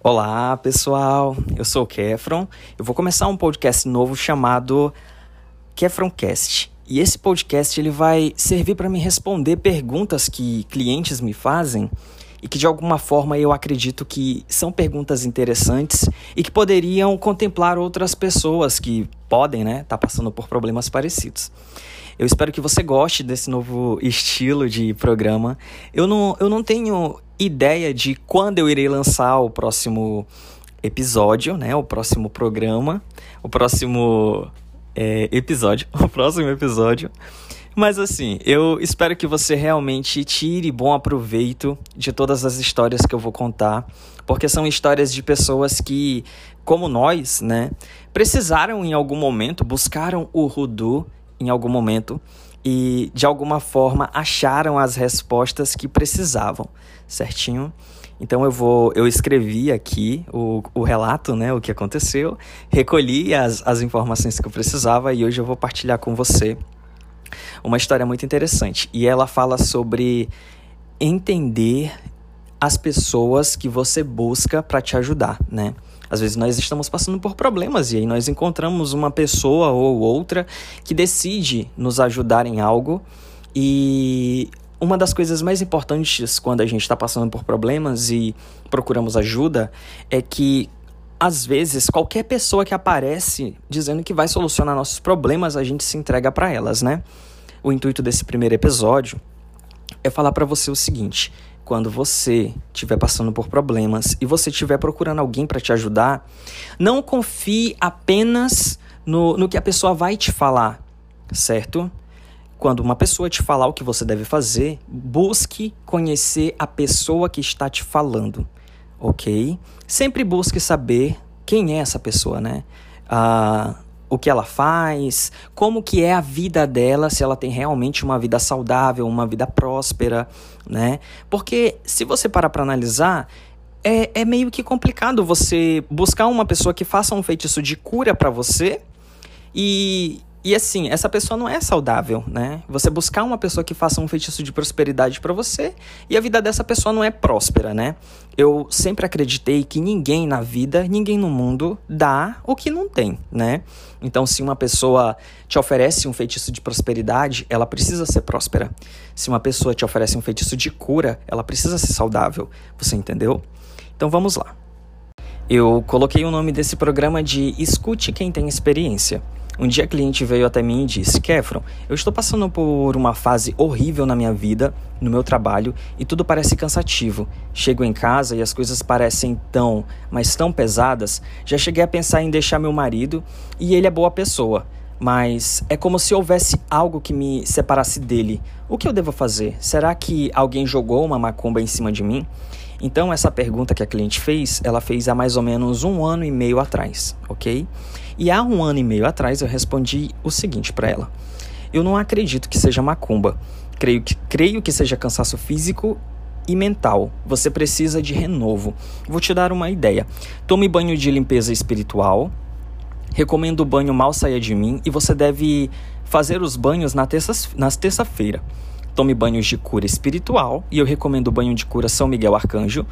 Olá, pessoal. Eu sou o Kefron. Eu vou começar um podcast novo chamado Kefroncast. E esse podcast ele vai servir para me responder perguntas que clientes me fazem e que de alguma forma eu acredito que são perguntas interessantes e que poderiam contemplar outras pessoas que podem, né, estar tá passando por problemas parecidos. Eu espero que você goste desse novo estilo de programa. Eu não, eu não tenho ideia de quando eu irei lançar o próximo episódio, né? O próximo programa, o próximo é, episódio, o próximo episódio. Mas assim, eu espero que você realmente tire bom aproveito de todas as histórias que eu vou contar, porque são histórias de pessoas que, como nós, né, precisaram em algum momento, buscaram o Rudu em algum momento e de alguma forma acharam as respostas que precisavam, certinho? Então eu vou, eu escrevi aqui o, o relato, né, o que aconteceu, recolhi as, as informações que eu precisava e hoje eu vou partilhar com você uma história muito interessante. E ela fala sobre entender as pessoas que você busca para te ajudar, né? Às vezes nós estamos passando por problemas e aí nós encontramos uma pessoa ou outra que decide nos ajudar em algo e uma das coisas mais importantes quando a gente está passando por problemas e procuramos ajuda é que às vezes qualquer pessoa que aparece dizendo que vai solucionar nossos problemas a gente se entrega para elas, né? O intuito desse primeiro episódio é falar para você o seguinte: quando você estiver passando por problemas e você estiver procurando alguém para te ajudar, não confie apenas no, no que a pessoa vai te falar, certo? Quando uma pessoa te falar o que você deve fazer, busque conhecer a pessoa que está te falando, ok? Sempre busque saber quem é essa pessoa, né? Ah, o que ela faz, como que é a vida dela, se ela tem realmente uma vida saudável, uma vida próspera, né? Porque se você parar para analisar, é, é meio que complicado você buscar uma pessoa que faça um feitiço de cura para você e, e assim, essa pessoa não é saudável, né? Você buscar uma pessoa que faça um feitiço de prosperidade para você e a vida dessa pessoa não é próspera, né? Eu sempre acreditei que ninguém na vida, ninguém no mundo dá o que não tem, né? Então, se uma pessoa te oferece um feitiço de prosperidade, ela precisa ser próspera. Se uma pessoa te oferece um feitiço de cura, ela precisa ser saudável. Você entendeu? Então, vamos lá. Eu coloquei o nome desse programa de Escute Quem Tem Experiência. Um dia a cliente veio até mim e disse: Kefron, eu estou passando por uma fase horrível na minha vida, no meu trabalho, e tudo parece cansativo. Chego em casa e as coisas parecem tão, mas tão pesadas. Já cheguei a pensar em deixar meu marido, e ele é boa pessoa. Mas é como se houvesse algo que me separasse dele. O que eu devo fazer? Será que alguém jogou uma macumba em cima de mim? Então, essa pergunta que a cliente fez, ela fez há mais ou menos um ano e meio atrás, ok? E há um ano e meio atrás eu respondi o seguinte para ela: Eu não acredito que seja macumba. Creio que, creio que seja cansaço físico e mental. Você precisa de renovo. Vou te dar uma ideia. Tome banho de limpeza espiritual. Recomendo o banho mal saia de mim e você deve fazer os banhos na terça, nas terça-feira. Tome banhos de cura espiritual e eu recomendo o banho de cura São Miguel Arcanjo,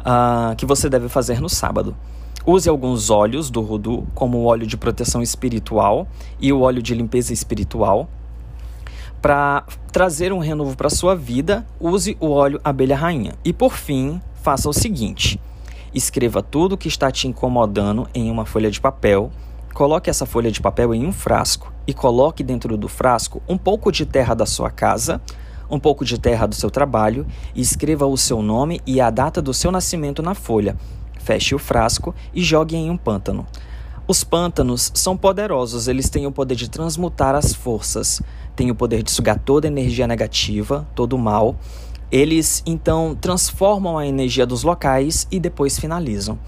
uh, que você deve fazer no sábado. Use alguns óleos do Rudu, como o óleo de proteção espiritual e o óleo de limpeza espiritual. Para trazer um renovo para sua vida, use o óleo abelha rainha. E por fim, faça o seguinte: escreva tudo que está te incomodando em uma folha de papel. Coloque essa folha de papel em um frasco e coloque dentro do frasco um pouco de terra da sua casa, um pouco de terra do seu trabalho e escreva o seu nome e a data do seu nascimento na folha feche o frasco e jogue em um pântano. Os pântanos são poderosos, eles têm o poder de transmutar as forças, têm o poder de sugar toda energia negativa, todo o mal. Eles então transformam a energia dos locais e depois finalizam.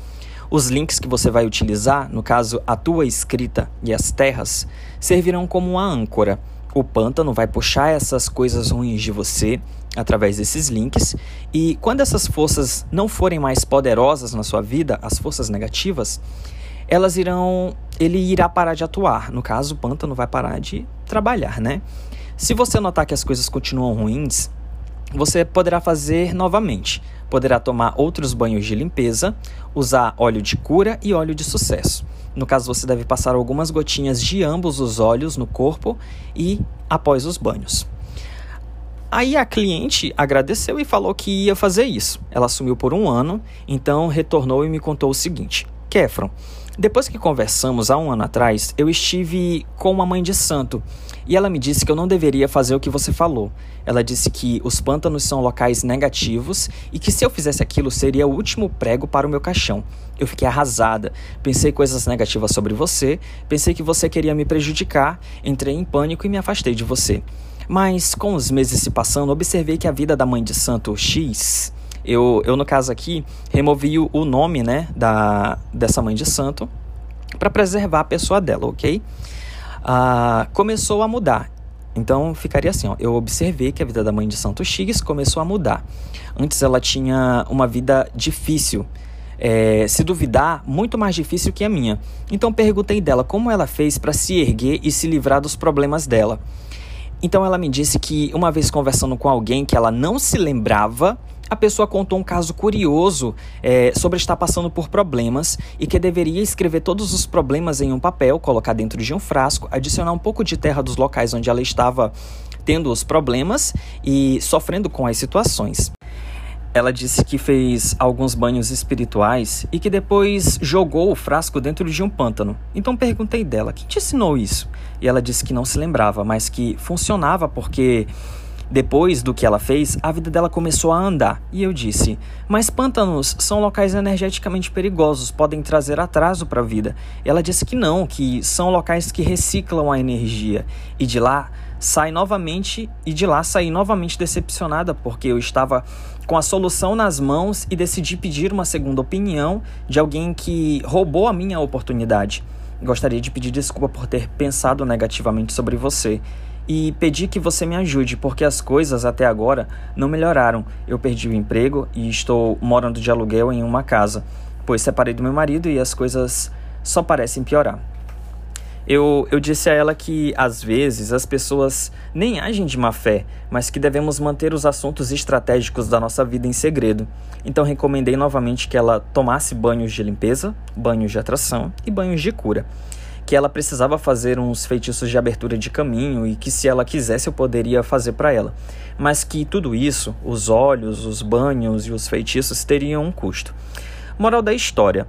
Os links que você vai utilizar, no caso a tua escrita e as terras, servirão como uma âncora. O pântano vai puxar essas coisas ruins de você através desses links. E quando essas forças não forem mais poderosas na sua vida, as forças negativas, elas irão. Ele irá parar de atuar. No caso, o pântano vai parar de trabalhar, né? Se você notar que as coisas continuam ruins, você poderá fazer novamente. Poderá tomar outros banhos de limpeza, usar óleo de cura e óleo de sucesso. No caso, você deve passar algumas gotinhas de ambos os óleos no corpo e após os banhos. Aí a cliente agradeceu e falou que ia fazer isso. Ela assumiu por um ano, então retornou e me contou o seguinte: Kefron, depois que conversamos há um ano atrás, eu estive com uma mãe de santo e ela me disse que eu não deveria fazer o que você falou. Ela disse que os pântanos são locais negativos e que se eu fizesse aquilo seria o último prego para o meu caixão. Eu fiquei arrasada, pensei coisas negativas sobre você, pensei que você queria me prejudicar, entrei em pânico e me afastei de você. Mas com os meses se passando, observei que a vida da mãe de santo X eu, eu, no caso aqui, removi o nome né, da, dessa mãe de santo para preservar a pessoa dela, ok? Ah, começou a mudar. Então ficaria assim, ó, eu observei que a vida da mãe de Santo X começou a mudar. Antes ela tinha uma vida difícil, é, se duvidar, muito mais difícil que a minha. Então perguntei dela como ela fez para se erguer e se livrar dos problemas dela. Então ela me disse que uma vez conversando com alguém que ela não se lembrava, a pessoa contou um caso curioso é, sobre estar passando por problemas e que deveria escrever todos os problemas em um papel, colocar dentro de um frasco, adicionar um pouco de terra dos locais onde ela estava tendo os problemas e sofrendo com as situações. Ela disse que fez alguns banhos espirituais e que depois jogou o frasco dentro de um pântano. Então perguntei dela: quem te ensinou isso? E ela disse que não se lembrava, mas que funcionava porque depois do que ela fez, a vida dela começou a andar. E eu disse: Mas pântanos são locais energeticamente perigosos, podem trazer atraso para a vida. Ela disse que não, que são locais que reciclam a energia. E de lá sai novamente e de lá saí novamente decepcionada porque eu estava com a solução nas mãos e decidi pedir uma segunda opinião de alguém que roubou a minha oportunidade. Gostaria de pedir desculpa por ter pensado negativamente sobre você e pedir que você me ajude, porque as coisas até agora não melhoraram. Eu perdi o emprego e estou morando de aluguel em uma casa, pois separei do meu marido e as coisas só parecem piorar. Eu, eu disse a ela que, às vezes, as pessoas nem agem de má fé, mas que devemos manter os assuntos estratégicos da nossa vida em segredo. Então, recomendei novamente que ela tomasse banhos de limpeza, banhos de atração e banhos de cura que ela precisava fazer uns feitiços de abertura de caminho e que se ela quisesse eu poderia fazer para ela, mas que tudo isso, os olhos, os banhos e os feitiços teriam um custo. Moral da história: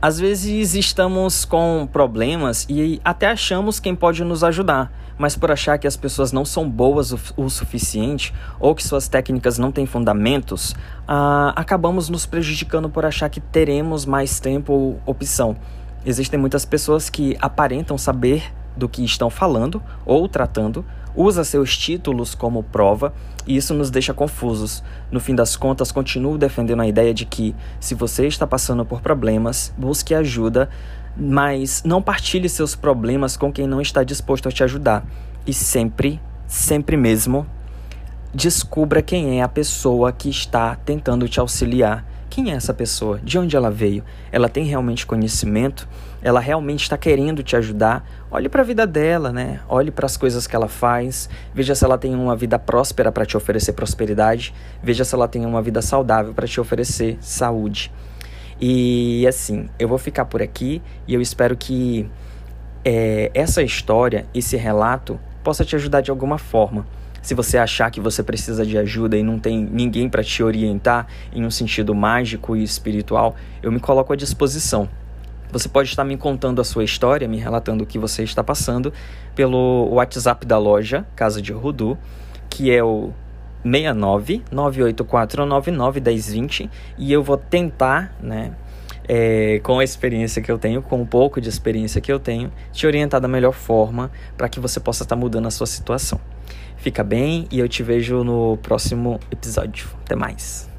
às vezes estamos com problemas e até achamos quem pode nos ajudar, mas por achar que as pessoas não são boas o, suficiente ou que suas técnicas não têm fundamentos, ah, acabamos nos prejudicando por achar que teremos mais tempo ou opção. Existem muitas pessoas que aparentam saber do que estão falando ou tratando, usa seus títulos como prova e isso nos deixa confusos. No fim das contas, continuo defendendo a ideia de que, se você está passando por problemas, busque ajuda, mas não partilhe seus problemas com quem não está disposto a te ajudar. E sempre, sempre mesmo, descubra quem é a pessoa que está tentando te auxiliar quem é essa pessoa? De onde ela veio? Ela tem realmente conhecimento? Ela realmente está querendo te ajudar? Olhe para a vida dela, né? Olhe para as coisas que ela faz. Veja se ela tem uma vida próspera para te oferecer prosperidade. Veja se ela tem uma vida saudável para te oferecer saúde. E assim, eu vou ficar por aqui e eu espero que é, essa história, esse relato, possa te ajudar de alguma forma. Se você achar que você precisa de ajuda e não tem ninguém para te orientar em um sentido mágico e espiritual, eu me coloco à disposição. Você pode estar me contando a sua história, me relatando o que você está passando pelo WhatsApp da loja Casa de Rudu, que é o 69 98499 1020 e eu vou tentar, né, é, com a experiência que eu tenho, com um pouco de experiência que eu tenho, te orientar da melhor forma para que você possa estar mudando a sua situação. Fica bem e eu te vejo no próximo episódio. Até mais.